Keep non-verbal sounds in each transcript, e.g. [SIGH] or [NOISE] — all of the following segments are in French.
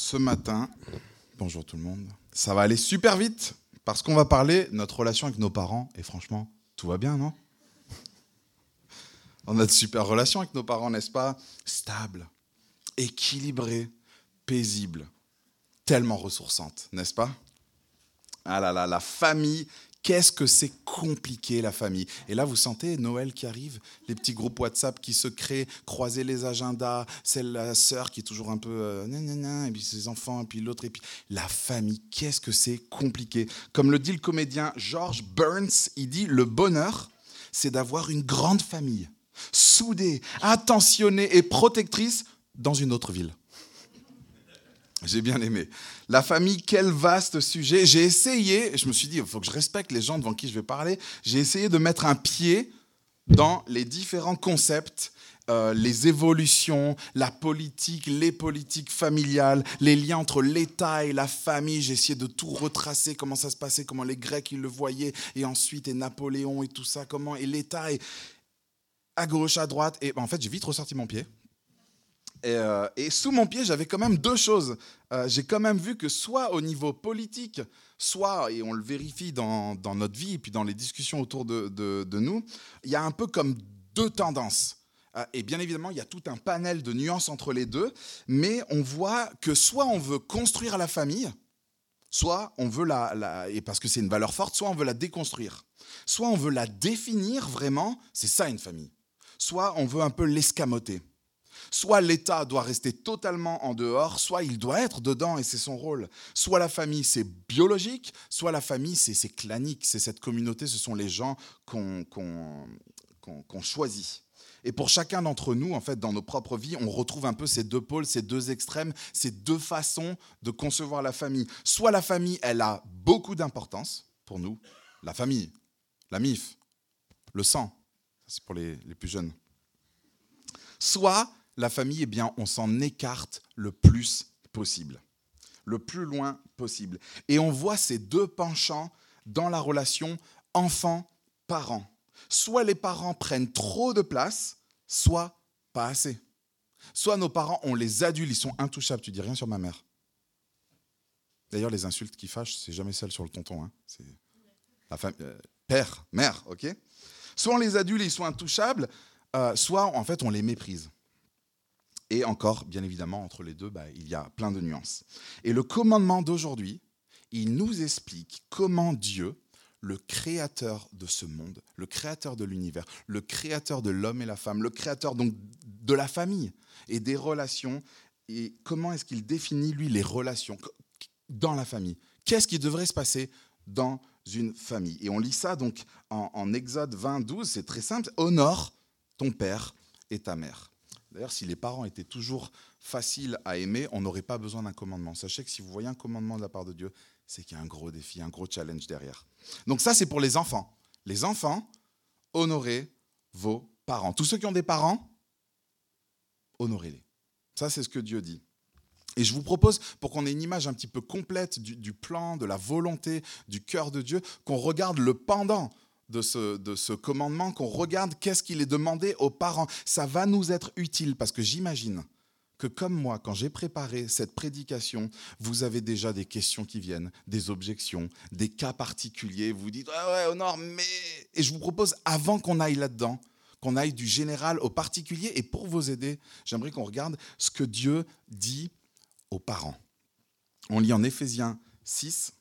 Ce matin, bonjour tout le monde, ça va aller super vite parce qu'on va parler de notre relation avec nos parents. Et franchement, tout va bien, non? On a de super relations avec nos parents, n'est-ce pas? Stable, équilibrée, paisible, tellement ressourçante, n'est-ce pas? Ah là là, la famille Qu'est-ce que c'est compliqué la famille? Et là, vous sentez Noël qui arrive, les petits groupes WhatsApp qui se créent, croiser les agendas, celle la sœur qui est toujours un peu euh, et puis ses enfants, et puis l'autre, et puis la famille. Qu'est-ce que c'est compliqué? Comme le dit le comédien George Burns, il dit le bonheur, c'est d'avoir une grande famille, soudée, attentionnée et protectrice dans une autre ville. J'ai bien aimé. La famille, quel vaste sujet. J'ai essayé, je me suis dit, il faut que je respecte les gens devant qui je vais parler, j'ai essayé de mettre un pied dans les différents concepts, euh, les évolutions, la politique, les politiques familiales, les liens entre l'État et la famille. J'ai essayé de tout retracer, comment ça se passait, comment les Grecs ils le voyaient, et ensuite et Napoléon et tout ça, comment et l'État est à gauche, à droite. Et ben, en fait, j'ai vite ressorti mon pied. Euh, et, sous mon pied, j'avais quand même deux choses. Euh, j'ai quand même vu que soit au niveau politique, soit, et on le vérifie dans, notre vie et puis dans les discussions autour de, nous, il y a un peu comme deux tendances. Euh, et bien évidemment, il y a tout un panel de nuances entre les deux, mais on voit que soit on veut construire la famille, soit on veut la, et parce que c'est une valeur forte, soit on veut la déconstruire. Soit on veut la définir vraiment, c'est ça une famille. Soit on veut un peu l'escamoter. Soit l'État doit rester totalement en dehors, soit il doit être dedans et c'est son rôle. Soit la famille, c'est biologique, soit la famille, c'est clanique, c'est cette communauté, ce sont les gens qu'on choisit. Et pour chacun d'entre nous, en fait, dans nos propres vies, on retrouve un peu ces deux pôles, ces deux extrêmes, ces deux façons de concevoir la famille. Soit la famille, elle a beaucoup d'importance pour nous, la famille, la MIF, le sang, c'est pour les, les plus jeunes. Soit la famille, eh bien, on s'en écarte le plus possible, le plus loin possible. Et on voit ces deux penchants dans la relation enfant-parent. Soit les parents prennent trop de place, soit pas assez. Soit nos parents, on les adultes, ils sont intouchables. Tu dis rien sur ma mère. D'ailleurs, les insultes qui fâchent, c'est jamais celle sur le tonton. Hein. Euh, père, mère, ok Soit on les adultes, ils sont intouchables, euh, soit en fait on les méprise. Et encore, bien évidemment, entre les deux, bah, il y a plein de nuances. Et le commandement d'aujourd'hui, il nous explique comment Dieu, le créateur de ce monde, le créateur de l'univers, le créateur de l'homme et la femme, le créateur donc de la famille et des relations, et comment est-ce qu'il définit, lui, les relations dans la famille? Qu'est-ce qui devrait se passer dans une famille? Et on lit ça donc en, en Exode 20, 12, c'est très simple, honore ton père et ta mère. D'ailleurs, si les parents étaient toujours faciles à aimer, on n'aurait pas besoin d'un commandement. Sachez que si vous voyez un commandement de la part de Dieu, c'est qu'il y a un gros défi, un gros challenge derrière. Donc ça, c'est pour les enfants. Les enfants, honorez vos parents. Tous ceux qui ont des parents, honorez-les. Ça, c'est ce que Dieu dit. Et je vous propose, pour qu'on ait une image un petit peu complète du, plan, de la volonté, du cœur de Dieu, qu'on regarde le pendant de ce, de ce commandement, qu'on regarde qu'est-ce qu'il est demandé aux parents. Ça va nous être utile parce que j'imagine que comme moi, quand j'ai préparé cette prédication, vous avez déjà des questions qui viennent, des objections, des cas particuliers. Vous dites, ah ouais, Honor, mais... Et je vous propose, avant qu'on aille là-dedans, qu'on aille du général au particulier. Et pour vous aider, j'aimerais qu'on regarde ce que Dieu dit aux parents. On lit en Éphésiens 6,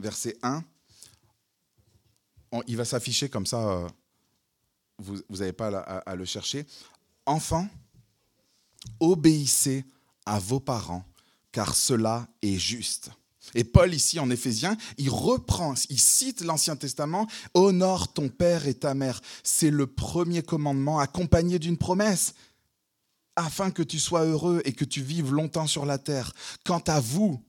verset 1 il va s'afficher comme ça, euh, vous n'avez pas à, le chercher. Enfants, obéissez à vos parents, car cela est juste. Et Paul, ici en Éphésiens, il reprend, il cite l'Ancien Testament, Honore ton père et ta mère. C'est le premier commandement accompagné d'une promesse, afin que tu sois heureux et que tu vives longtemps sur la terre. Quant à vous,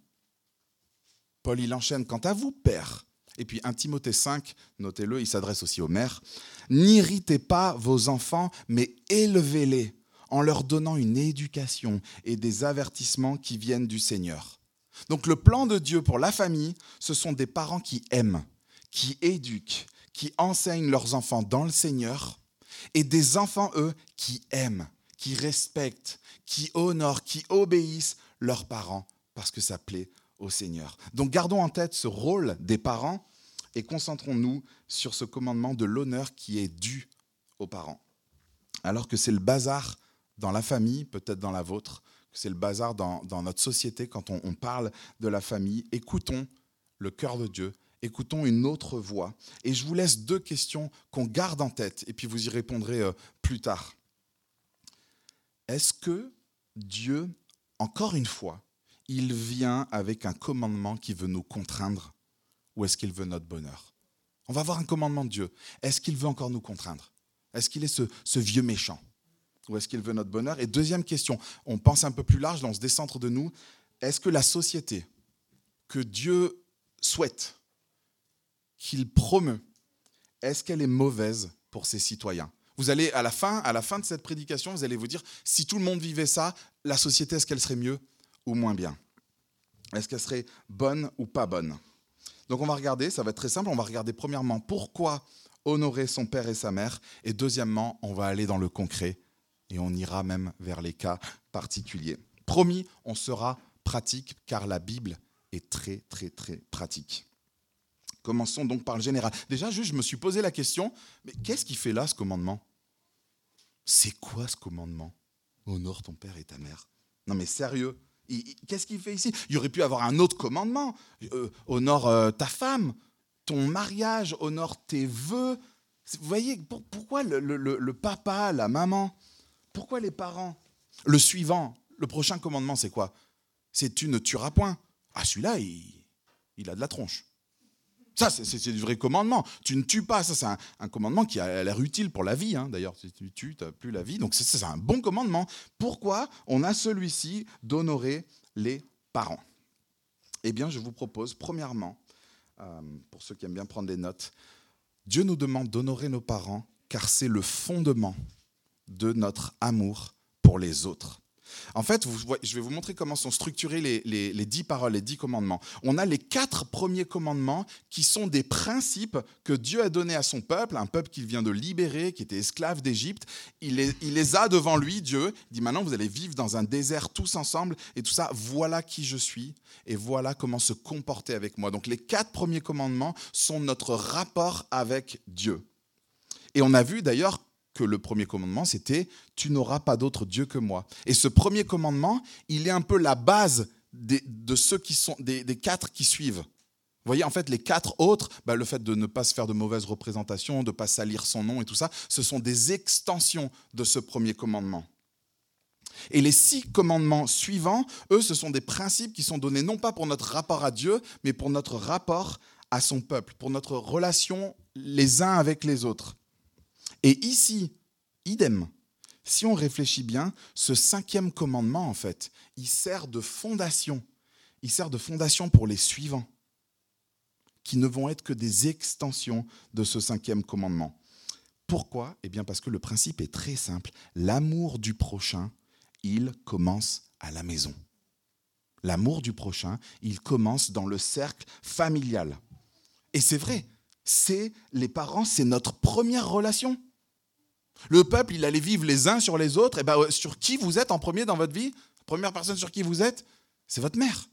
Paul, il enchaîne, quant à vous, père, et puis 1 Timothée 5, notez-le, il s'adresse aussi aux mères. N'irritez pas vos enfants, mais élevez-les en leur donnant une éducation et des avertissements qui viennent du Seigneur. Donc le plan de Dieu pour la famille, ce sont des parents qui aiment, qui éduquent, qui enseignent leurs enfants dans le Seigneur, et des enfants, eux, qui aiment, qui respectent, qui honorent, qui obéissent leurs parents parce que ça plaît au Seigneur. Donc gardons en tête ce rôle des parents et concentrons-nous sur ce commandement de l'honneur qui est dû aux parents. Alors que c'est le bazar dans la famille, peut-être dans la vôtre, que c'est le bazar dans, notre société quand on, parle de la famille, écoutons le cœur de Dieu, écoutons une autre voix. Et je vous laisse deux questions qu'on garde en tête, et puis vous y répondrez euh, plus tard. Est-ce que Dieu, encore une fois, il vient avec un commandement qui veut nous contraindre ou est-ce qu'il veut notre bonheur? On va voir un commandement de Dieu. Est-ce qu'il veut encore nous contraindre? Est-ce qu'il est ce, vieux méchant? Ou est-ce qu'il veut notre bonheur? Et deuxième question, on pense un peu plus large, dans ce décentre de nous. Est-ce que la société que Dieu souhaite, qu'il promeut, est-ce qu'elle est mauvaise pour ses citoyens? Vous allez à la fin, à la fin de cette prédication, vous allez vous dire si tout le monde vivait ça, la société est-ce qu'elle serait mieux ou moins bien? Est-ce qu'elle serait bonne ou pas bonne? Donc on va regarder, ça va être très simple, on va regarder premièrement pourquoi honorer son père et sa mère, et deuxièmement, on va aller dans le concret, et on ira même vers les cas particuliers. Promis, on sera pratique, car la Bible est très, très, très pratique. Commençons donc par le général. Déjà, juste, je me suis posé la question, mais qu'est-ce qui fait là ce commandement? C'est quoi ce commandement? Honore ton père et ta mère. Non mais sérieux, Qu'est-ce qu'il fait ici? Il aurait pu avoir un autre commandement. Euh, honore euh, ta femme, ton mariage, honore tes vœux. Vous voyez, pourquoi le, papa, la maman Pourquoi les parents? Le suivant, le prochain commandement, c'est quoi? C'est tu ne tueras point. Ah, celui-là, il, a de la tronche. Ça, c'est du vrai commandement. Tu ne tues pas. Ça, c'est un, commandement qui a l'air utile pour la vie. Hein. D'ailleurs, si tu tues, tu n'as plus la vie. Donc, c'est un bon commandement. Pourquoi on a celui-ci d'honorer les parents? Eh bien, je vous propose, premièrement, euh, pour ceux qui aiment bien prendre des notes, Dieu nous demande d'honorer nos parents car c'est le fondement de notre amour pour les autres. En fait, je vais vous montrer comment sont structurés les, dix paroles, les dix commandements. On a les quatre premiers commandements qui sont des principes que Dieu a donnés à son peuple, un peuple qu'il vient de libérer, qui était esclave d'Égypte. Il les, a devant lui, Dieu. Il dit maintenant, vous allez vivre dans un désert tous ensemble et tout ça. Voilà qui je suis et voilà comment se comporter avec moi. Donc les quatre premiers commandements sont notre rapport avec Dieu. Et on a vu d'ailleurs que le premier commandement, c'était Tu n'auras pas d'autre Dieu que moi. Et ce premier commandement, il est un peu la base des, de ceux qui sont des, quatre qui suivent. Vous voyez, en fait, les quatre autres, bah, le fait de ne pas se faire de mauvaises représentations, de ne pas salir son nom et tout ça, ce sont des extensions de ce premier commandement. Et les six commandements suivants, eux, ce sont des principes qui sont donnés non pas pour notre rapport à Dieu, mais pour notre rapport à son peuple, pour notre relation les uns avec les autres. Et ici, idem. Si on réfléchit bien, ce cinquième commandement, en fait, il sert de fondation. Il sert de fondation pour les suivants, qui ne vont être que des extensions de ce cinquième commandement. Pourquoi? Eh bien parce que le principe est très simple. L'amour du prochain, il commence à la maison. L'amour du prochain, il commence dans le cercle familial. Et c'est vrai, c'est les parents, c'est notre première relation. Le peuple, il allait vivre les uns sur les autres. Et ben, sur qui vous êtes en premier dans votre vie? Première personne sur qui vous êtes, c'est votre mère.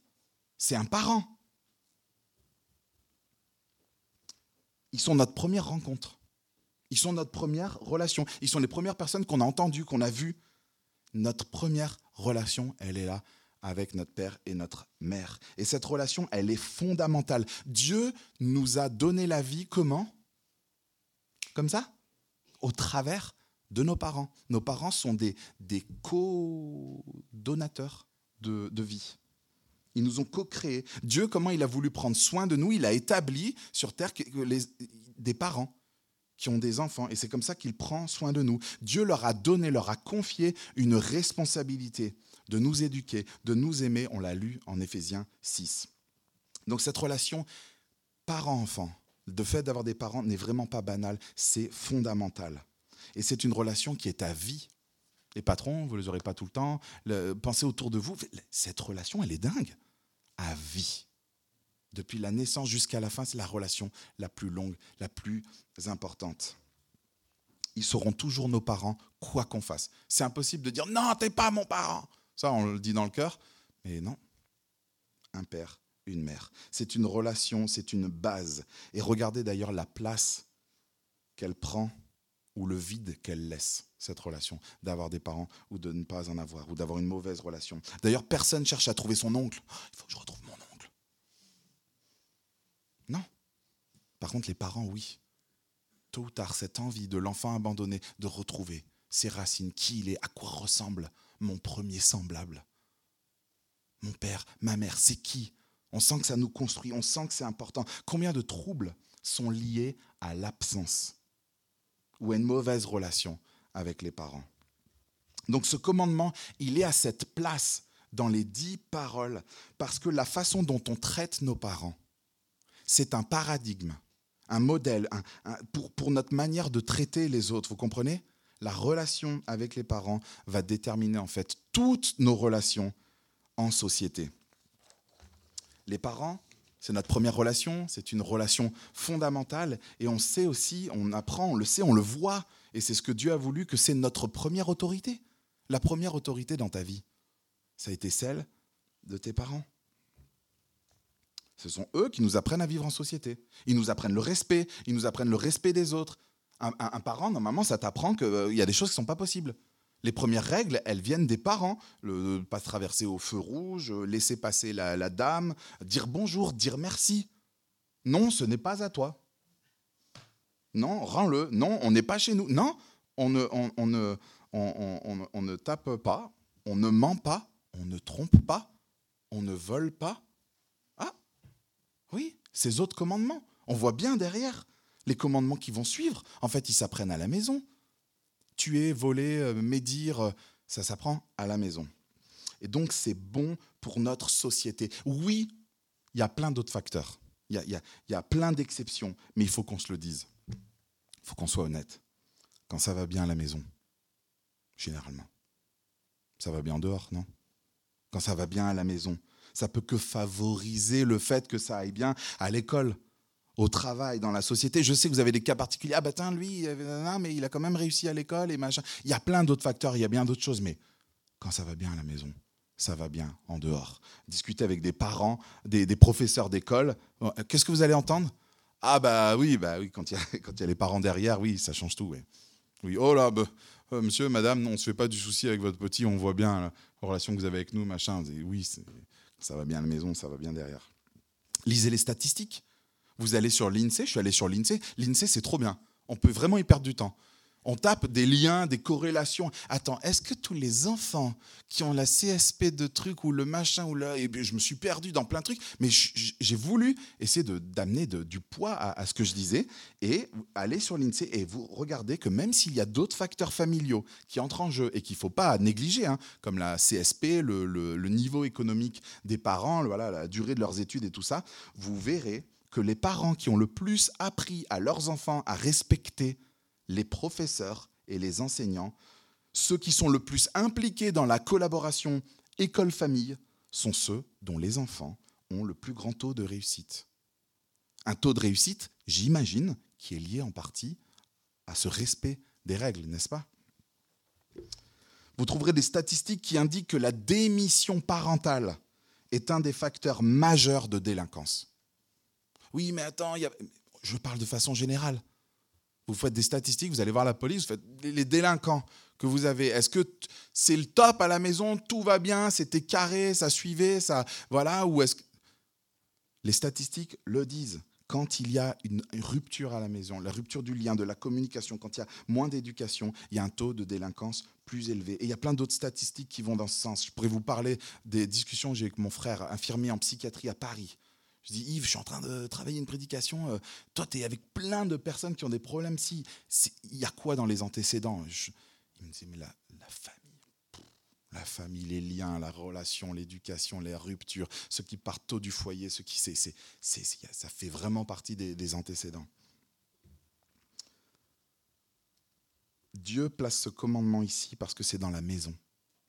C'est un parent. Ils sont notre première rencontre. Ils sont notre première relation. Ils sont les premières personnes qu'on a entendues, qu'on a vues. Notre première relation, elle est là avec notre père et notre mère. Et cette relation, elle est fondamentale. Dieu nous a donné la vie comment? Comme ça? Au travers de nos parents. Nos parents sont des, des co-donateurs de, vie. Ils nous ont co-créés. Dieu, comment il a voulu prendre soin de nous Il a établi sur terre des parents qui ont des enfants. Et c'est comme ça qu'il prend soin de nous. Dieu leur a donné, leur a confié une responsabilité de nous éduquer, de nous aimer. On l'a lu en Éphésiens 6. Donc cette relation parent-enfant, le fait d'avoir des parents n'est vraiment pas banal, c'est fondamental. Et c'est une relation qui est à vie. Les patrons, vous ne les aurez pas tout le temps. pensez autour de vous. Cette relation, elle est dingue. À vie. Depuis la naissance jusqu'à la fin, c'est la relation la plus longue, la plus importante. Ils seront toujours nos parents, quoi qu'on fasse. C'est impossible de dire non, t'es pas mon parent. Ça, on le dit dans le cœur. Et non, un père, une mère. C'est une relation, c'est une base. Et regardez d'ailleurs la place qu'elle prend ou le vide qu'elle laisse, cette relation, d'avoir des parents ou de ne pas en avoir, ou d'avoir une mauvaise relation. D'ailleurs, personne cherche à trouver son oncle. Il faut que je retrouve mon oncle. Non. Par contre, les parents, oui. Tôt ou tard, cette envie de l'enfant abandonné de retrouver ses racines, qui il est, à quoi ressemble mon premier semblable. Mon père, ma mère, c'est qui? On sent que ça nous construit, on sent que c'est important. Combien de troubles sont liés à l'absence? Ou à une mauvaise relation avec les parents. Donc ce commandement, il est à cette place dans les dix paroles parce que la façon dont on traite nos parents, c'est un paradigme, un modèle pour, pour notre manière de traiter les autres. Vous comprenez? La relation avec les parents va déterminer en fait toutes nos relations en société. Les parents, c'est notre première relation, c'est une relation fondamentale et on sait aussi, on apprend, on le sait, on le voit et c'est ce que Dieu a voulu que c'est notre première autorité. La première autorité dans ta vie, ça a été celle de tes parents. Ce sont eux qui nous apprennent à vivre en société. Ils nous apprennent le respect, ils nous apprennent le respect des autres. Un, parent, normalement, ça t'apprend qu'il euh, y a des choses qui ne sont pas possibles. Les premières règles, elles viennent des parents. Le, pas traverser au feu rouge, laisser passer la, dame, dire bonjour, dire merci. Non, ce n'est pas à toi. Non, rends-le. Non, on n'est pas chez nous. Non, on ne, on, ne, on ne tape pas, on ne ment pas, on ne trompe pas, on ne vole pas. Ah, oui, ces autres commandements. On voit bien derrière les commandements qui vont suivre. En fait, ils s'apprennent à la maison tuer, voler, euh, médire, euh, ça s'apprend à la maison. Et donc c'est bon pour notre société. Oui, il y a plein d'autres facteurs, il y, y a, plein d'exceptions, mais il faut qu'on se le dise. Il faut qu'on soit honnête. Quand ça va bien à la maison, généralement, ça va bien dehors, non? Quand ça va bien à la maison, ça peut que favoriser le fait que ça aille bien à l'école au travail, dans la société. Je sais que vous avez des cas particuliers. Ah, bah, tiens, lui, mais il a quand même réussi à l'école et machin. Il y a plein d'autres facteurs, il y a bien d'autres choses, mais quand ça va bien à la maison, ça va bien en dehors. Discuter avec des parents, des, professeurs d'école, qu'est-ce que vous allez entendre? Ah, bah oui, bah oui, quand il y, [LAUGHS] y a les parents derrière, oui, ça change tout. Oui, oui oh là, bah, euh, monsieur, madame, on ne se fait pas du souci avec votre petit, on voit bien la relation que vous avez avec nous, machin. Oui, ça va bien à la maison, ça va bien derrière. Lisez les statistiques. Vous allez sur l'INSEE, je suis allé sur l'INSEE. L'INSEE, c'est trop bien. On peut vraiment y perdre du temps. On tape des liens, des corrélations. Attends, est-ce que tous les enfants qui ont la CSP de trucs ou le machin ou là, et je me suis perdu dans plein de trucs, mais j'ai voulu essayer d'amener du poids à, ce que je disais et aller sur l'INSEE et vous regardez que même s'il y a d'autres facteurs familiaux qui entrent en jeu et qu'il ne faut pas négliger, hein, comme la CSP, le, niveau économique des parents, voilà, la durée de leurs études et tout ça, vous verrez les parents qui ont le plus appris à leurs enfants à respecter les professeurs et les enseignants, ceux qui sont le plus impliqués dans la collaboration école-famille, sont ceux dont les enfants ont le plus grand taux de réussite. Un taux de réussite, j'imagine, qui est lié en partie à ce respect des règles, n'est-ce pas? Vous trouverez des statistiques qui indiquent que la démission parentale est un des facteurs majeurs de délinquance. Oui, mais attends, je parle de façon générale. Vous faites des statistiques, vous allez voir la police, vous faites les délinquants que vous avez. Est-ce que c'est le top à la maison, tout va bien, c'était carré, ça suivait, ça voilà ou est-ce que les statistiques le disent quand il y a une rupture à la maison, la rupture du lien, de la communication, quand il y a moins d'éducation, il y a un taux de délinquance plus élevé. Et il y a plein d'autres statistiques qui vont dans ce sens. Je pourrais vous parler des discussions que j'ai avec mon frère, infirmier en psychiatrie à Paris. Je dis, Yves, je suis en train de travailler une prédication. Euh, toi, tu es avec plein de personnes qui ont des problèmes. Si, il y a quoi dans les antécédents? Il me dit, mais la, famille, la famille, les liens, la relation, l'éducation, les ruptures, ceux qui partent tôt du foyer, ceux qui, c'est, ça fait vraiment partie des antécédents. Dieu place ce commandement ici parce que c'est dans la maison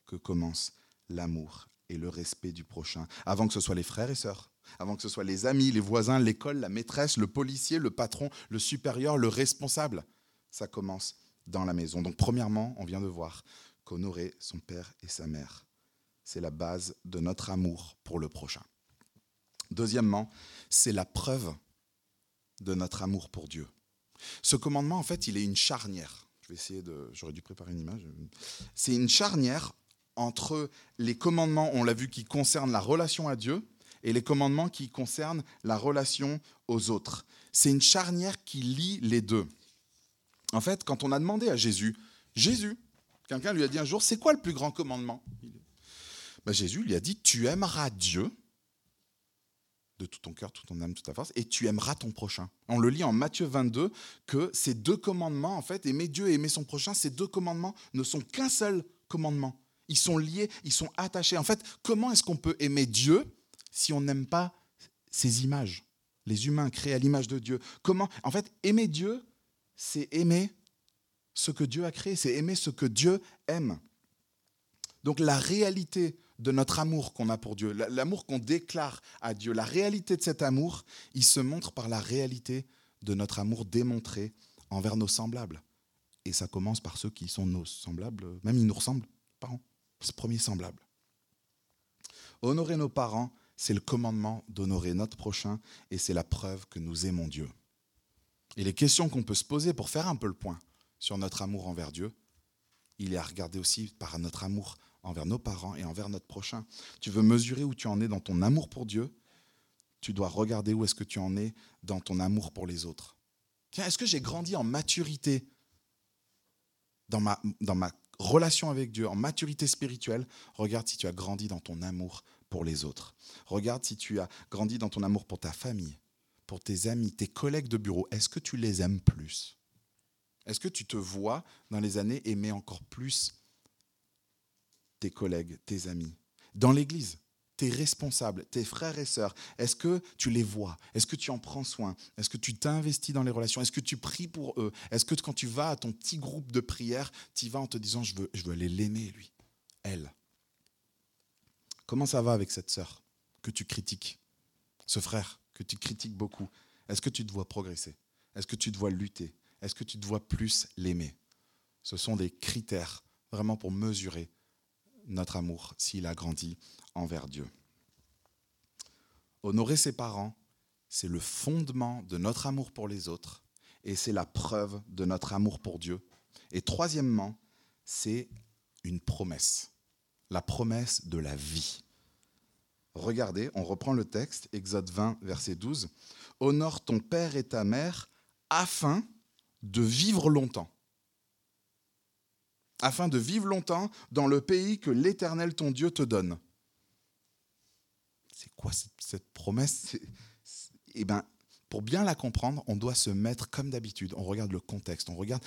que commence l'amour et le respect du prochain, avant que ce soit les frères et sœurs, avant que ce soit les amis, les voisins, l'école, la maîtresse, le policier, le patron, le supérieur, le responsable. Ça commence dans la maison. Donc premièrement, on vient de voir qu'honorer son père et sa mère, c'est la base de notre amour pour le prochain. Deuxièmement, c'est la preuve de notre amour pour Dieu. Ce commandement, en fait, il est une charnière. Je vais essayer de. J'aurais dû préparer une image. C'est une charnière entre les commandements, on l'a vu, qui concernent la relation à Dieu et les commandements qui concernent la relation aux autres. C'est une charnière qui lie les deux. En fait, quand on a demandé à Jésus, Jésus, quelqu'un lui a dit un jour, c'est quoi le plus grand commandement? Ben, Jésus lui a dit, tu aimeras Dieu de tout ton cœur, toute ton âme, toute ta force, et tu aimeras ton prochain. On le lit en Matthieu 22 que ces deux commandements, en fait, aimer Dieu et aimer son prochain, ces deux commandements ne sont qu'un seul commandement. Ils sont liés, ils sont attachés. En fait, comment est-ce qu'on peut aimer Dieu si on n'aime pas ses images, les humains créés à l'image de Dieu Comment En fait, aimer Dieu, c'est aimer ce que Dieu a créé, c'est aimer ce que Dieu aime. Donc la réalité de notre amour qu'on a pour Dieu, l'amour qu'on déclare à Dieu, la réalité de cet amour, il se montre par la réalité de notre amour démontré envers nos semblables. Et ça commence par ceux qui sont nos semblables, même ils nous ressemblent, parents, c'est le premier semblable. Honorer nos parents, c'est le commandement d'honorer notre prochain et c'est la preuve que nous aimons Dieu. Et les questions qu'on peut se poser pour faire un peu le point sur notre amour envers Dieu, il est à regarder aussi par notre amour envers nos parents et envers notre prochain. Tu veux mesurer où tu en es dans ton amour pour Dieu, tu dois regarder où est-ce que tu en es dans ton amour pour les autres. Tiens, est-ce que j'ai grandi en maturité dans ma, dans ma relation avec Dieu, en maturité spirituelle? Regarde si tu as grandi dans ton amour pour les autres. Regarde si tu as grandi dans ton amour pour ta famille, pour tes amis, tes collègues de bureau. Est-ce que tu les aimes plus? Est-ce que tu te vois dans les années aimer encore plus tes collègues, tes amis? Dans l'Église, tes responsables, tes frères et sœurs, est-ce que tu les vois? Est-ce que tu en prends soin? Est-ce que tu t'investis dans les relations? Est-ce que tu pries pour eux? Est-ce que quand tu vas à ton petit groupe de prière, tu y vas en te disant je veux, je veux aller l'aimer, lui, elle Comment ça va avec cette sœur que tu critiques Ce frère que tu critiques beaucoup? Est-ce que tu te vois progresser? Est-ce que tu te vois lutter? Est-ce que tu te vois plus l'aimer? Ce sont des critères vraiment pour mesurer notre amour s'il a grandi envers Dieu. Honorer ses parents, c'est le fondement de notre amour pour les autres et c'est la preuve de notre amour pour Dieu. Et troisièmement, c'est une promesse, la promesse de la vie. Regardez, on reprend le texte, Exode 20, verset 12. Honore ton père et ta mère afin de vivre longtemps afin de vivre longtemps dans le pays que l'Éternel ton Dieu te donne. C'est quoi cette, promesse? Eh bien, pour bien la comprendre, on doit se mettre comme d'habitude. On regarde le contexte, on regarde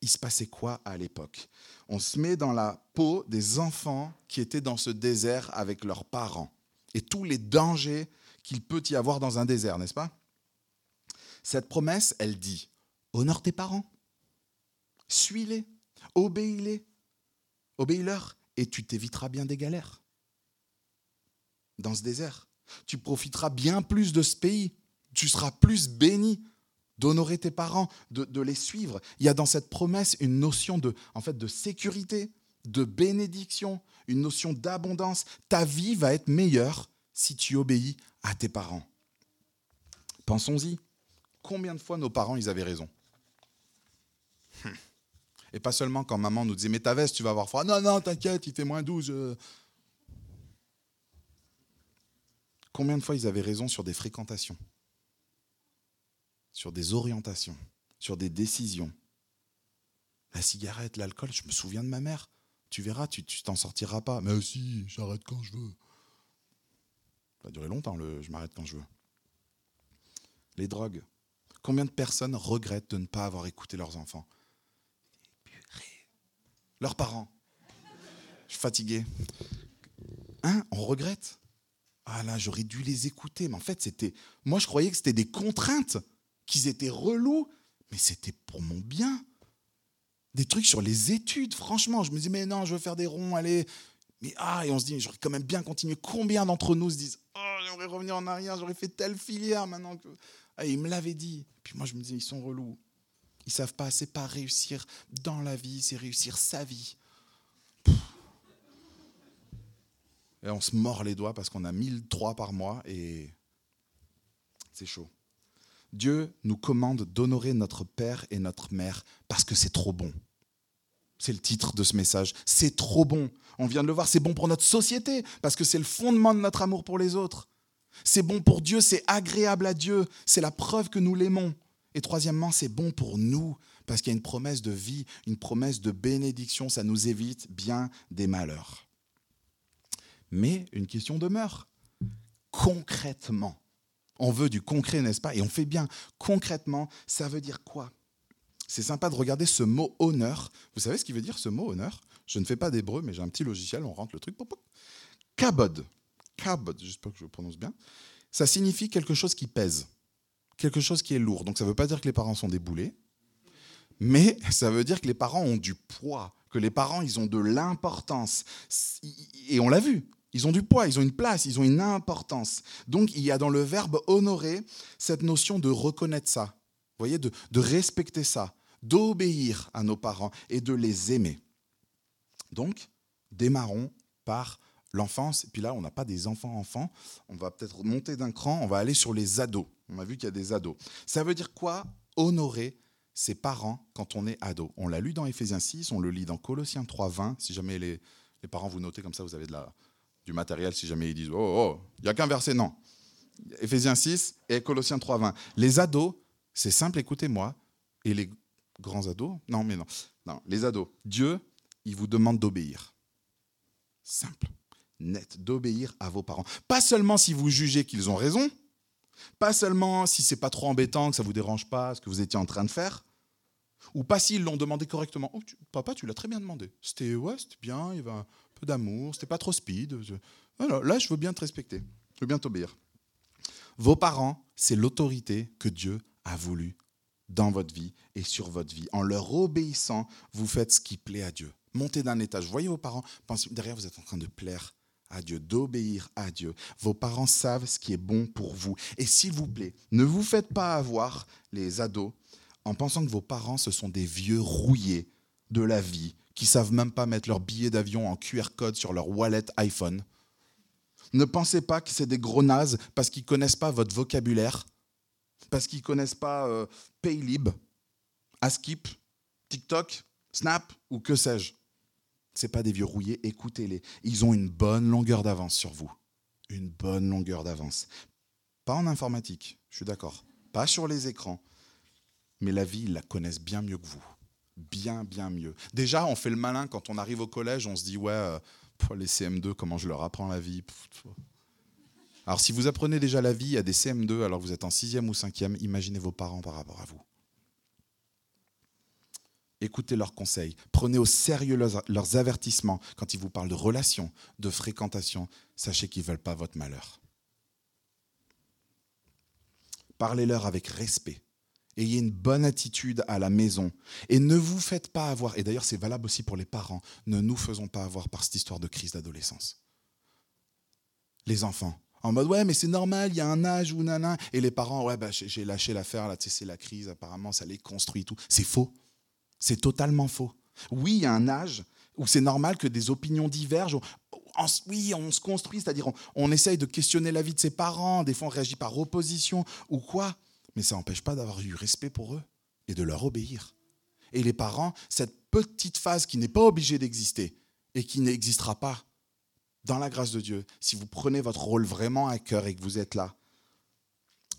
il se passait quoi à l'époque. On se met dans la peau des enfants qui étaient dans ce désert avec leurs parents et tous les dangers qu'il peut y avoir dans un désert, n'est-ce pas? Cette promesse, elle dit honore tes parents, suis-les, Obéis-les, obéis-leur, et tu t'éviteras bien des galères dans ce désert. Tu profiteras bien plus de ce pays. Tu seras plus béni d'honorer tes parents, de, les suivre. Il y a dans cette promesse une notion de, en fait, de sécurité, de bénédiction, une notion d'abondance. Ta vie va être meilleure si tu obéis à tes parents. Pensons-y. Combien de fois nos parents, avaient raison? Hum. Et pas seulement quand maman nous disait Mais ta veste, tu vas avoir froid. Non, non, t'inquiète, il fait moins 12. Euh. Combien de fois ils avaient raison sur des fréquentations, sur des orientations, sur des décisions La cigarette, l'alcool, je me souviens de ma mère. Tu verras, tu t'en sortiras pas. Mais aussi, j'arrête quand je veux. Ça va durer longtemps, le je m'arrête quand je veux. Les drogues. Combien de personnes regrettent de ne pas avoir écouté leurs enfants? Leurs parents. Je suis fatigué. Hein On regrette? Ah là, j'aurais dû les écouter. Mais en fait, c'était. Moi, je croyais que c'était des contraintes, qu'ils étaient relous, mais c'était pour mon bien. Des trucs sur les études, franchement. Je me dis, mais non, je veux faire des ronds, allez. Mais ah, et on se dit, j'aurais quand même bien continué. Combien d'entre nous se disent, oh, j'aimerais revenir en arrière, j'aurais fait telle filière maintenant que. Ah, ils me l'avaient dit. Puis moi, je me disais, ils sont relous. Ils savent pas, c'est pas réussir dans la vie, c'est réussir sa vie. et on se mord les doigts parce qu'on a 1003 par mois et c'est chaud. Dieu nous commande d'honorer notre père et notre mère parce que c'est trop bon. C'est le titre de ce message. C'est trop bon. On vient de le voir, c'est bon pour notre société parce que c'est le fondement de notre amour pour les autres. C'est bon pour Dieu, c'est agréable à Dieu, c'est la preuve que nous l'aimons. Et troisièmement, c'est bon pour nous parce qu'il y a une promesse de vie, une promesse de bénédiction, ça nous évite bien des malheurs. Mais une question demeure. Concrètement, on veut du concret, n'est-ce pas? Et on fait bien. Concrètement, ça veut dire quoi? C'est sympa de regarder ce mot honneur. Vous savez ce qui veut dire ce mot honneur? Je ne fais pas d'hébreu, mais j'ai un petit logiciel, on rentre le truc. Kabod. Kabod, j'espère que je le prononce bien. Ça signifie quelque chose qui pèse, quelque chose qui est lourd. Donc ça ne veut pas dire que les parents sont des boulets, mais [LAUGHS] ça veut dire que les parents ont du poids, que les parents, ils ont de l'importance. Et on l'a vu, ils ont du poids, ils ont une place, ils ont une importance. Donc il y a dans le verbe honorer cette notion de reconnaître ça, voyez, de, respecter ça, d'obéir à nos parents et de les aimer. Donc, démarrons par l'enfance. Et puis là, on n'a pas des enfants-enfants. On va peut-être monter d'un cran, on va aller sur les ados. On a vu qu'il y a des ados. Ça veut dire quoi Honorer ses parents quand on est ado? On l'a lu dans Éphésiens 6, on le lit dans Colossiens 3, 20. Si jamais les, les parents vous notez comme ça, vous avez de la, du matériel si jamais ils disent Oh, oh, il n'y a qu'un verset, non. Éphésiens 6 et Colossiens 3, 20. Les ados, c'est simple, écoutez-moi. Et les grands ados Non, mais non. Non, les ados. Dieu, il vous demande d'obéir. Simple, net, d'obéir à vos parents. Pas seulement si vous jugez qu'ils ont raison, pas seulement si c'est pas trop embêtant, que ça vous dérange pas ce que vous étiez en train de faire, ou pas s'ils l'ont demandé correctement. Oh, papa, tu l'as très bien demandé. C'était ouais, c'était bien, il y avait un d'amour, c'était pas trop speed. Là, je veux bien te respecter, je veux bien t'obéir. Vos parents, c'est l'autorité que Dieu a voulu dans votre vie et sur votre vie. En leur obéissant, vous faites ce qui plaît à Dieu. Montez d'un étage. Voyez vos parents, pensez, derrière, vous êtes en train de plaire à Dieu, d'obéir à Dieu. Vos parents savent ce qui est bon pour vous. Et s'il vous plaît, ne vous faites pas avoir les ados en pensant que vos parents, ce sont des vieux rouillés de la vie, qui savent même pas mettre leur billet d'avion en QR code sur leur wallet iPhone. Ne pensez pas que c'est des gros nazes parce qu'ils connaissent pas votre vocabulaire, parce qu'ils connaissent pas euh, Paylib, Askip, TikTok, Snap ou que sais-je. C'est pas des vieux rouillés, écoutez-les. Ils ont une bonne longueur d'avance sur vous. Une bonne longueur d'avance. Pas en informatique, je suis d'accord. Pas sur les écrans, mais la vie, ils la connaissent bien mieux que vous. Bien, bien mieux. Déjà, on fait le malin quand on arrive au collège, on se dit, ouais, euh, les CM2, comment je leur apprends la vie Alors, si vous apprenez déjà la vie à des CM2 alors vous êtes en sixième ou cinquième, imaginez vos parents par rapport à vous. Écoutez leurs conseils, prenez au sérieux leurs, leurs avertissements quand ils vous parlent de relations, de fréquentation. Sachez qu'ils ne veulent pas votre malheur. Parlez-leur avec respect Ayez une bonne attitude à la maison. Et ne vous faites pas avoir, et d'ailleurs c'est valable aussi pour les parents, ne nous faisons pas avoir par cette histoire de crise d'adolescence. Les enfants, en mode ouais mais c'est normal, il y a un âge ou nana, et les parents ouais bah, j'ai lâché l'affaire, là c'est la crise, apparemment ça les construit tout. C'est faux. C'est totalement faux. Oui, il y a un âge où c'est normal que des opinions divergent. oui, on se construit, c'est-à-dire on, on essaye de questionner la vie de ses parents, des fois on réagit par opposition ou quoi mais ça n'empêche pas d'avoir eu respect pour eux et de leur obéir. Et les parents, cette petite phase qui n'est pas obligée d'exister et qui n'existera pas dans la grâce de Dieu, si vous prenez votre rôle vraiment à cœur et que vous êtes là,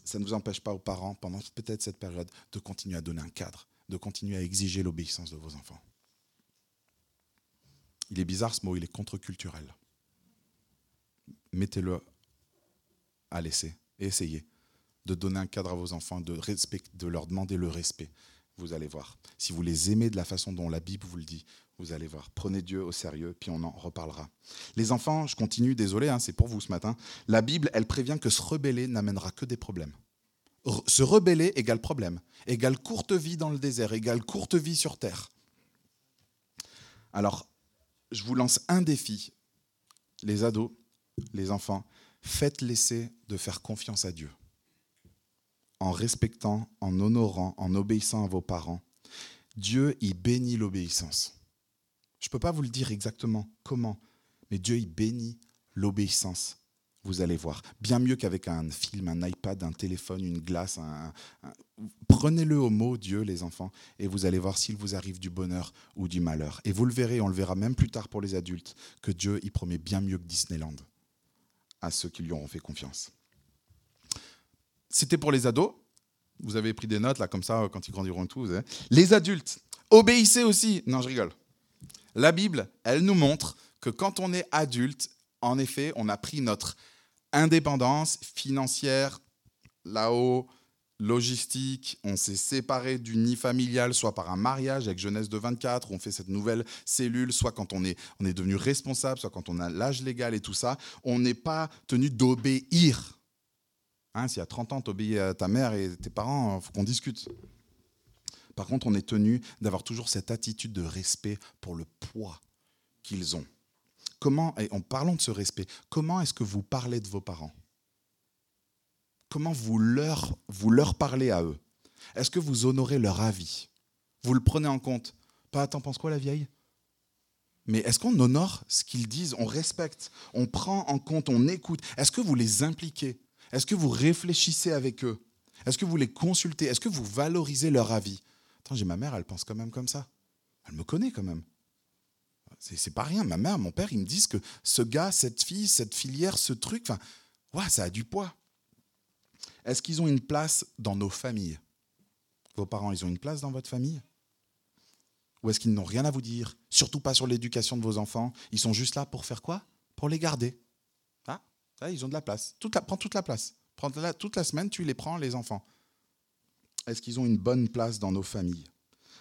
ça ne vous empêche pas aux parents, pendant peut-être cette période, de continuer à donner un cadre, de continuer à exiger l'obéissance de vos enfants. Il est bizarre ce mot, il est contre-culturel. Mettez-le à laisser et essayez de donner un cadre à vos enfants, de, leur demander le respect. Vous allez voir. Si vous les aimez de la façon dont la Bible vous le dit, vous allez voir. Prenez Dieu au sérieux, puis on en reparlera. Les enfants, je continue, désolé, hein, c'est pour vous ce matin. La Bible, elle prévient que se rebeller n'amènera que des problèmes. Se rebeller égale problème, égale courte vie dans le désert, égale courte vie sur terre. Alors, je vous lance un défi. Les ados, les enfants, faites l'essai de faire confiance à Dieu en respectant, en honorant, en obéissant à vos parents, Dieu y bénit l'obéissance. Je ne peux pas vous le dire exactement comment, mais Dieu y bénit l'obéissance. Vous allez voir. Bien mieux qu'avec un film, un iPad, un téléphone, une glace. Prenez-le au mot, Dieu, les enfants, et vous allez voir s'il vous arrive du bonheur ou du malheur. Et vous le verrez, on le verra même plus tard pour les adultes, que Dieu y promet bien mieux que Disneyland à ceux qui lui auront fait confiance. C'était pour les ados. Vous avez pris des notes, là, comme ça, quand ils grandiront et tout. Les adultes, obéissez aussi. Non, je rigole. La Bible, elle nous montre que quand on est adulte, en effet, on a pris notre indépendance financière, là-haut, logistique, on s'est séparé du nid familial, soit par un mariage avec Jeunesse de 24, on fait cette nouvelle cellule, soit quand on est, on est devenu responsable, soit quand on a l'âge légal et tout ça, on n'est pas tenu d'obéir. Hein, si à 30 ans, tu obéis à ta mère et tes parents, il faut qu'on discute. Par contre, on est tenu d'avoir toujours cette attitude de respect pour le poids qu'ils ont. Comment, en parlant de ce respect, comment est-ce que vous parlez de vos parents? Comment vous leur, vous leur parlez à eux? Est-ce que vous honorez leur avis? Vous le prenez en compte? Pas, t'en penses quoi la vieille? Mais est-ce qu'on honore ce qu'ils disent? On respecte, on prend en compte, on écoute. Est-ce que vous les impliquez? Est-ce que vous réfléchissez avec eux? Est-ce que vous les consultez? Est-ce que vous valorisez leur avis? Attends, j'ai ma mère, elle pense quand même comme ça. Elle me connaît quand même. C'est pas rien. Ma mère, mon père, ils me disent que ce gars, cette fille, cette filière, ce truc, enfin, ça a du poids. Est-ce qu'ils ont une place dans nos familles? Vos parents, ils ont une place dans votre famille? Ou est-ce qu'ils n'ont rien à vous dire? Surtout pas sur l'éducation de vos enfants? Ils sont juste là pour faire quoi? Pour les garder. Ils ont de la place. Prends toute la place. Prends toute la semaine, tu les prends, les enfants. Est-ce qu'ils ont une bonne place dans nos familles?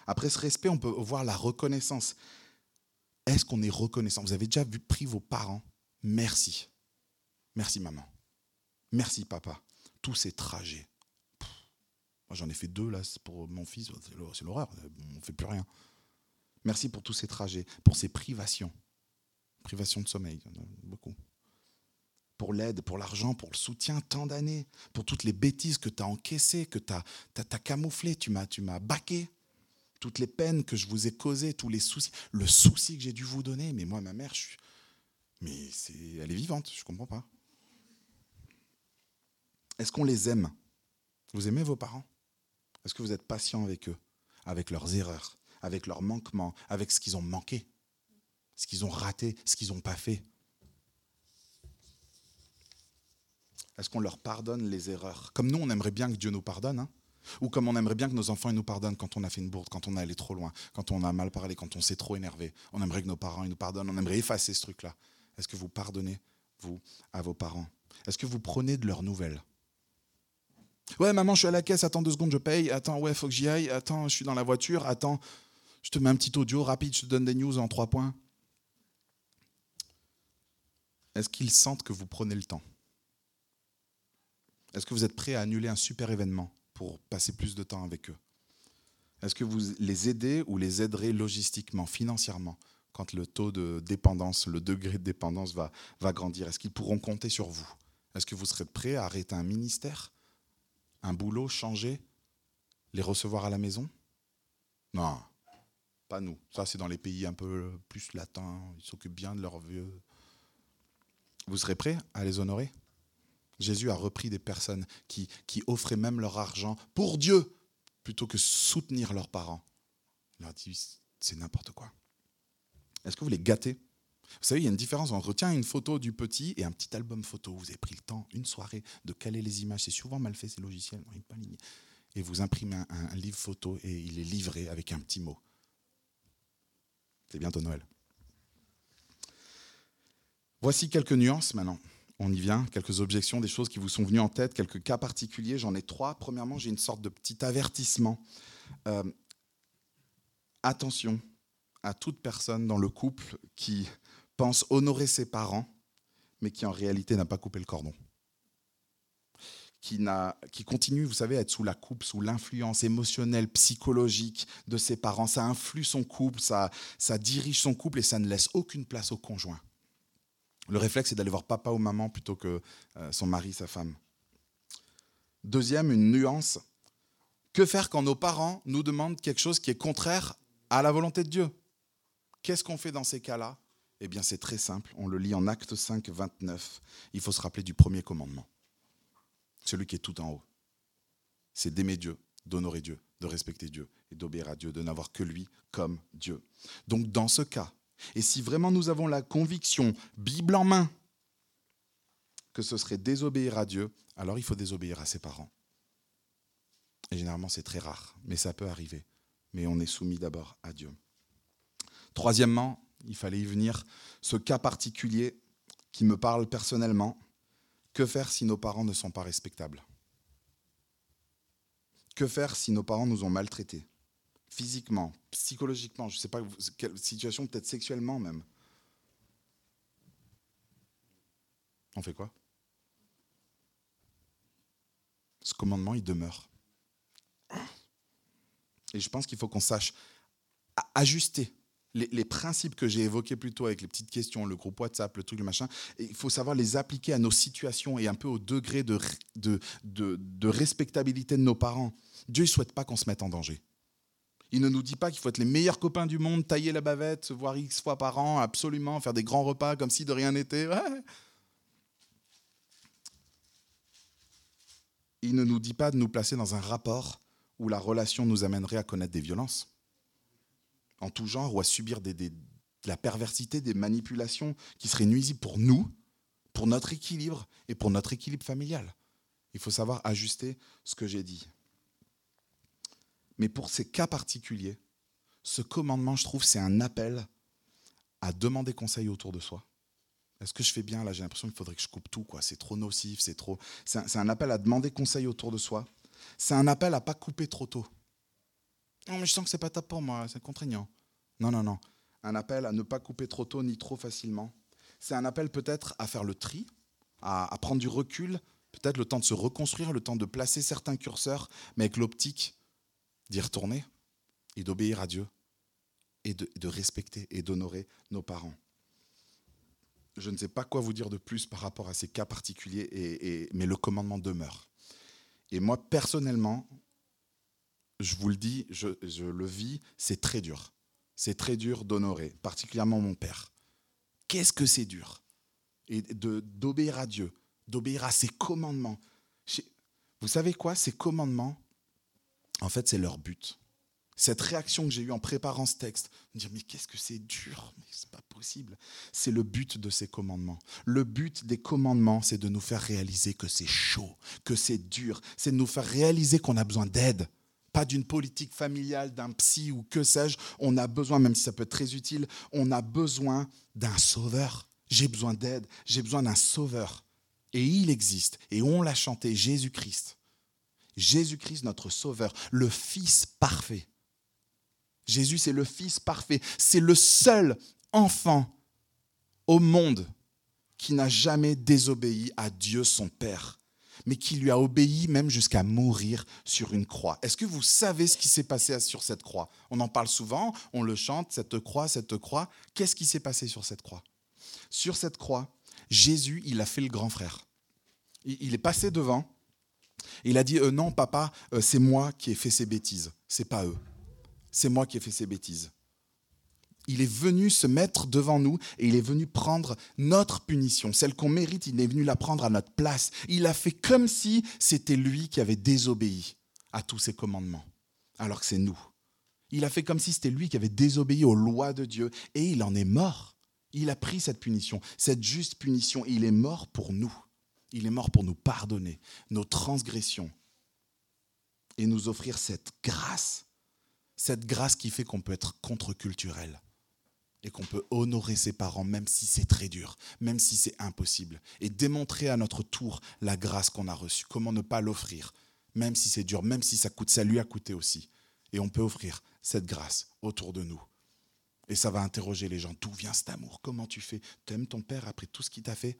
Après ce respect, on peut voir la reconnaissance. Est-ce qu'on est reconnaissant? Vous avez déjà vu, pris vos parents? Merci. Merci maman. Merci papa. Tous ces trajets. Moi j'en ai fait deux là pour mon fils, c'est l'horreur, on ne fait plus rien. Merci pour tous ces trajets, pour ces privations. Privations de sommeil, beaucoup. Pour l'aide, pour l'argent, pour le soutien, tant d'années. Pour toutes les bêtises que tu as encaissées, que tu as, as, camouflées, tu m'as baqué toutes les peines que je vous ai causées, tous les soucis, le souci que j'ai dû vous donner. Mais moi, ma mère, je suis... mais c'est, elle est vivante, je ne comprends pas. Est-ce qu'on les aime? Vous aimez vos parents? Est-ce que vous êtes patient avec eux, avec leurs erreurs, avec leurs manquements, avec ce qu'ils ont manqué, ce qu'ils ont raté, ce qu'ils n'ont pas fait? Est-ce qu'on leur pardonne les erreurs? Comme nous, on aimerait bien que Dieu nous pardonne. Hein ou comme on aimerait bien que nos enfants nous pardonnent quand on a fait une bourde, quand on est allé trop loin, quand on a mal parlé, quand on s'est trop énervé. On aimerait que nos parents nous pardonnent, on aimerait effacer ce truc-là. Est-ce que vous pardonnez, vous, à vos parents? Est-ce que vous prenez de leurs nouvelles? Ouais, maman, je suis à la caisse, attends deux secondes, je paye. Attends, ouais, faut que j'y aille. Attends, je suis dans la voiture. Attends, je te mets un petit audio rapide, je te donne des news en trois points. Est-ce qu'ils sentent que vous prenez le temps? Est-ce que vous êtes prêt à annuler un super événement pour passer plus de temps avec eux? Est-ce que vous les aidez ou les aiderez logistiquement, financièrement, quand le taux de dépendance, le degré de dépendance va, va grandir? Est-ce qu'ils pourront compter sur vous? Est-ce que vous serez prêt à arrêter un ministère, un boulot, changer, les recevoir à la maison? Non, pas nous. Ça, c'est dans les pays un peu plus latins, ils s'occupent bien de leurs vieux. Vous serez prêt à les honorer? Jésus a repris des personnes qui, offraient même leur argent pour Dieu plutôt que soutenir leurs parents. Il leur dit, c'est n'importe quoi. Est-ce que vous les gâtez? Vous savez, il y a une différence entre tiens une photo du petit et un petit album photo. Vous avez pris le temps, une soirée, de caler les images. C'est souvent mal fait ces logiciels. Et vous imprimez un livre photo et il est livré avec un petit mot. C'est bientôt Noël. Voici quelques nuances maintenant on y vient, quelques objections, des choses qui vous sont venues en tête, quelques cas particuliers. J'en ai trois. Premièrement, j'ai une sorte de petit avertissement. Euh, attention à toute personne dans le couple qui pense honorer ses parents, mais qui en réalité n'a pas coupé le cordon. Qui, continue, vous savez, à être sous la coupe, sous l'influence émotionnelle, psychologique de ses parents. Ça influe son couple, ça dirige son couple et ça ne laisse aucune place au conjoint. Le réflexe, c'est d'aller voir papa ou maman plutôt que euh, son mari, sa femme. Deuxième, une nuance. Que faire quand nos parents nous demandent quelque chose qui est contraire à la volonté de Dieu? Qu'est-ce qu'on fait dans ces cas-là? Eh bien, c'est très simple. On le lit en Acte 5, 29. Il faut se rappeler du premier commandement. Celui qui est tout en haut. C'est d'aimer Dieu, d'honorer Dieu, de respecter Dieu et d'obéir à Dieu, de n'avoir que lui comme Dieu. Donc, dans ce cas, et si vraiment nous avons la conviction, Bible en main, que ce serait désobéir à Dieu, alors il faut désobéir à ses parents. Et généralement, c'est très rare, mais ça peut arriver. Mais on est soumis d'abord à Dieu. Troisièmement, il fallait y venir, ce cas particulier qui me parle personnellement. Que faire si nos parents ne sont pas respectables? Que faire si nos parents nous ont maltraités? Physiquement, psychologiquement, je ne sais pas quelle situation, peut-être sexuellement même. On fait quoi? Ce commandement, il demeure. Et je pense qu'il faut qu'on sache ajuster les, principes que j'ai évoqués plus tôt avec les petites questions, le groupe WhatsApp, le truc, le machin, il faut savoir les appliquer à nos situations et un peu au degré de, de, respectabilité de nos parents. Dieu ne souhaite pas qu'on se mette en danger. Il ne nous dit pas qu'il faut être les meilleurs copains du monde, tailler la bavette, se voir X fois par an, absolument, faire des grands repas comme si de rien n'était. Il ne nous dit pas de nous placer dans un rapport où la relation nous amènerait à connaître des violences en tout genre ou à subir de la perversité, des manipulations qui seraient nuisibles pour nous, pour notre équilibre et pour notre équilibre familial. Il faut savoir ajuster ce que j'ai dit. Mais pour ces cas particuliers, ce commandement, je trouve, c'est un appel à demander conseil autour de soi. Est-ce que je fais bien? Là, j'ai l'impression qu'il faudrait que je coupe tout. quoi. C'est trop nocif, c'est trop. C'est un, appel à demander conseil autour de soi. C'est un appel à pas couper trop tôt. Non, mais je sens que c'est pas top pour moi, c'est contraignant. Non, non, non. Un appel à ne pas couper trop tôt ni trop facilement. C'est un appel peut-être à faire le tri, à, prendre du recul, peut-être le temps de se reconstruire, le temps de placer certains curseurs, mais avec l'optique d'y retourner et d'obéir à Dieu et de, respecter et d'honorer nos parents. Je ne sais pas quoi vous dire de plus par rapport à ces cas particuliers, et, mais le commandement demeure. Et moi, personnellement, je vous le dis, je, le vis, c'est très dur. C'est très dur d'honorer, particulièrement mon père. Qu'est-ce que c'est dur? Et d'obéir à Dieu, d'obéir à ses commandements. Vous savez quoi? Ces commandements, en fait, c'est leur but. Cette réaction que j'ai eue en préparant ce texte, me dire mais qu'est-ce que c'est dur, mais c'est pas possible. C'est le but de ces commandements. Le but des commandements, c'est de nous faire réaliser que c'est chaud, que c'est dur, c'est de nous faire réaliser qu'on a besoin d'aide, pas d'une politique familiale, d'un psy ou que sais-je. On a besoin, même si ça peut être très utile, on a besoin d'un sauveur. J'ai besoin d'aide, j'ai besoin d'un sauveur. Et il existe, et on l'a chanté, Jésus-Christ. Jésus-Christ, notre sauveur, le Fils parfait. Jésus, c'est le Fils parfait. C'est le seul enfant au monde qui n'a jamais désobéi à Dieu son Père mais qui lui a obéi même jusqu'à mourir sur une croix. Est-ce que vous savez ce qui s'est passé sur cette croix? On en parle souvent, on le chante, cette croix, cette croix. Qu'est-ce qui s'est passé sur cette croix? Sur cette croix, Jésus, il a fait le grand frère. Il est passé devant, il a dit euh, Non, papa, euh, c'est moi qui ai fait ces bêtises, c'est pas eux. C'est moi qui ai fait ces bêtises. Il est venu se mettre devant nous et il est venu prendre notre punition, celle qu'on mérite, il est venu la prendre à notre place. Il a fait comme si c'était lui qui avait désobéi à tous ses commandements, alors que c'est nous. Il a fait comme si c'était lui qui avait désobéi aux lois de Dieu et il en est mort. Il a pris cette punition, cette juste punition, il est mort pour nous. Il est mort pour nous pardonner nos transgressions et nous offrir cette grâce, cette grâce qui fait qu'on peut être contre-culturel et qu'on peut honorer ses parents même si c'est très dur, même si c'est impossible, et démontrer à notre tour la grâce qu'on a reçue. Comment ne pas l'offrir, même si c'est dur, même si ça coûte, ça lui a coûté aussi. Et on peut offrir cette grâce autour de nous. Et ça va interroger les gens. D'où vient cet amour? Comment tu fais? T'aimes ton père après tout ce qu'il t'a fait?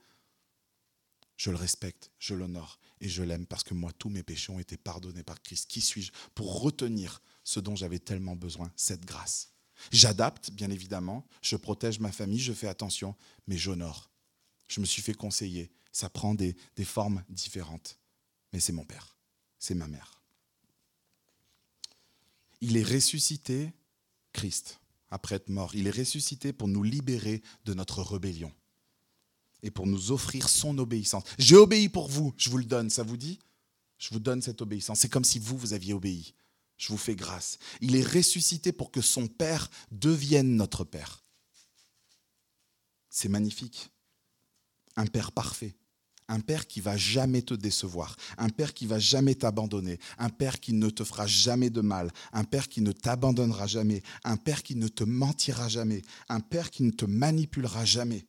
Je le respecte, je l'honore et je l'aime parce que moi, tous mes péchés ont été pardonnés par Christ. Qui suis-je pour retenir ce dont j'avais tellement besoin, cette grâce? J'adapte, bien évidemment, je protège ma famille, je fais attention, mais j'honore. Je me suis fait conseiller. Ça prend des, formes différentes. Mais c'est mon père, c'est ma mère. Il est ressuscité, Christ. après être mort. Il est ressuscité pour nous libérer de notre rébellion et pour nous offrir son obéissance. J'ai obéi pour vous, je vous le donne, ça vous dit? Je vous donne cette obéissance. C'est comme si vous, vous aviez obéi. Je vous fais grâce. Il est ressuscité pour que son Père devienne notre Père. C'est magnifique. Un Père parfait. Un Père qui va jamais te décevoir, un Père qui va jamais t'abandonner, un Père qui ne te fera jamais de mal, un Père qui ne t'abandonnera jamais, un Père qui ne te mentira jamais, un Père qui ne te manipulera jamais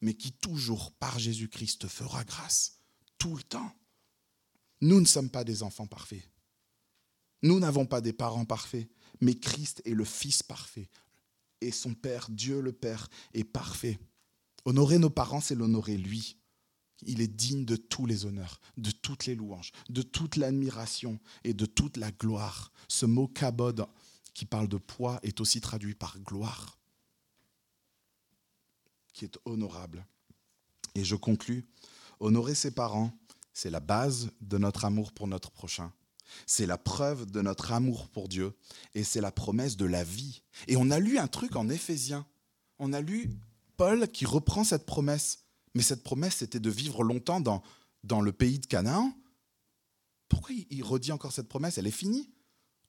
mais qui toujours, par Jésus-Christ, te fera grâce, tout le temps. Nous ne sommes pas des enfants parfaits. Nous n'avons pas des parents parfaits, mais Christ est le Fils parfait. Et son Père, Dieu le Père, est parfait. Honorer nos parents, c'est l'honorer lui. Il est digne de tous les honneurs, de toutes les louanges, de toute l'admiration et de toute la gloire. Ce mot kabod, qui parle de poids, est aussi traduit par gloire qui est honorable. Et je conclus, honorer ses parents, c'est la base de notre amour pour notre prochain. C'est la preuve de notre amour pour Dieu et c'est la promesse de la vie. Et on a lu un truc en Éphésiens. On a lu Paul qui reprend cette promesse. Mais cette promesse, c'était de vivre longtemps dans, dans le pays de Canaan. Pourquoi il redit encore cette promesse? Elle est finie?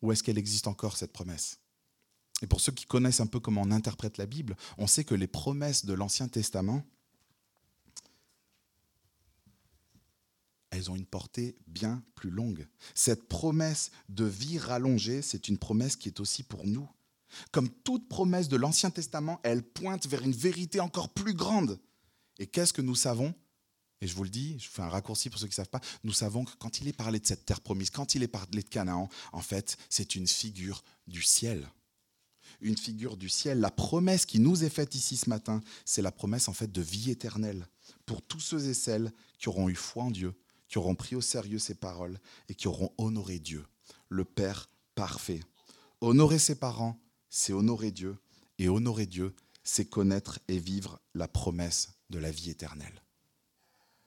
Ou est-ce qu'elle existe encore, cette promesse? Et pour ceux qui connaissent un peu comment on interprète la Bible, on sait que les promesses de l'Ancien Testament, elles ont une portée bien plus longue. Cette promesse de vie rallongée, c'est une promesse qui est aussi pour nous. Comme toute promesse de l'Ancien Testament, elle pointe vers une vérité encore plus grande. Et qu'est-ce que nous savons? Et je vous le dis, je fais un raccourci pour ceux qui ne savent pas, nous savons que quand il est parlé de cette terre promise, quand il est parlé de Canaan, en fait, c'est une figure du ciel une figure du ciel. La promesse qui nous est faite ici ce matin, c'est la promesse en fait de vie éternelle pour tous ceux et celles qui auront eu foi en Dieu, qui auront pris au sérieux ses paroles et qui auront honoré Dieu, le Père parfait. Honorer ses parents, c'est honorer Dieu, et honorer Dieu, c'est connaître et vivre la promesse de la vie éternelle.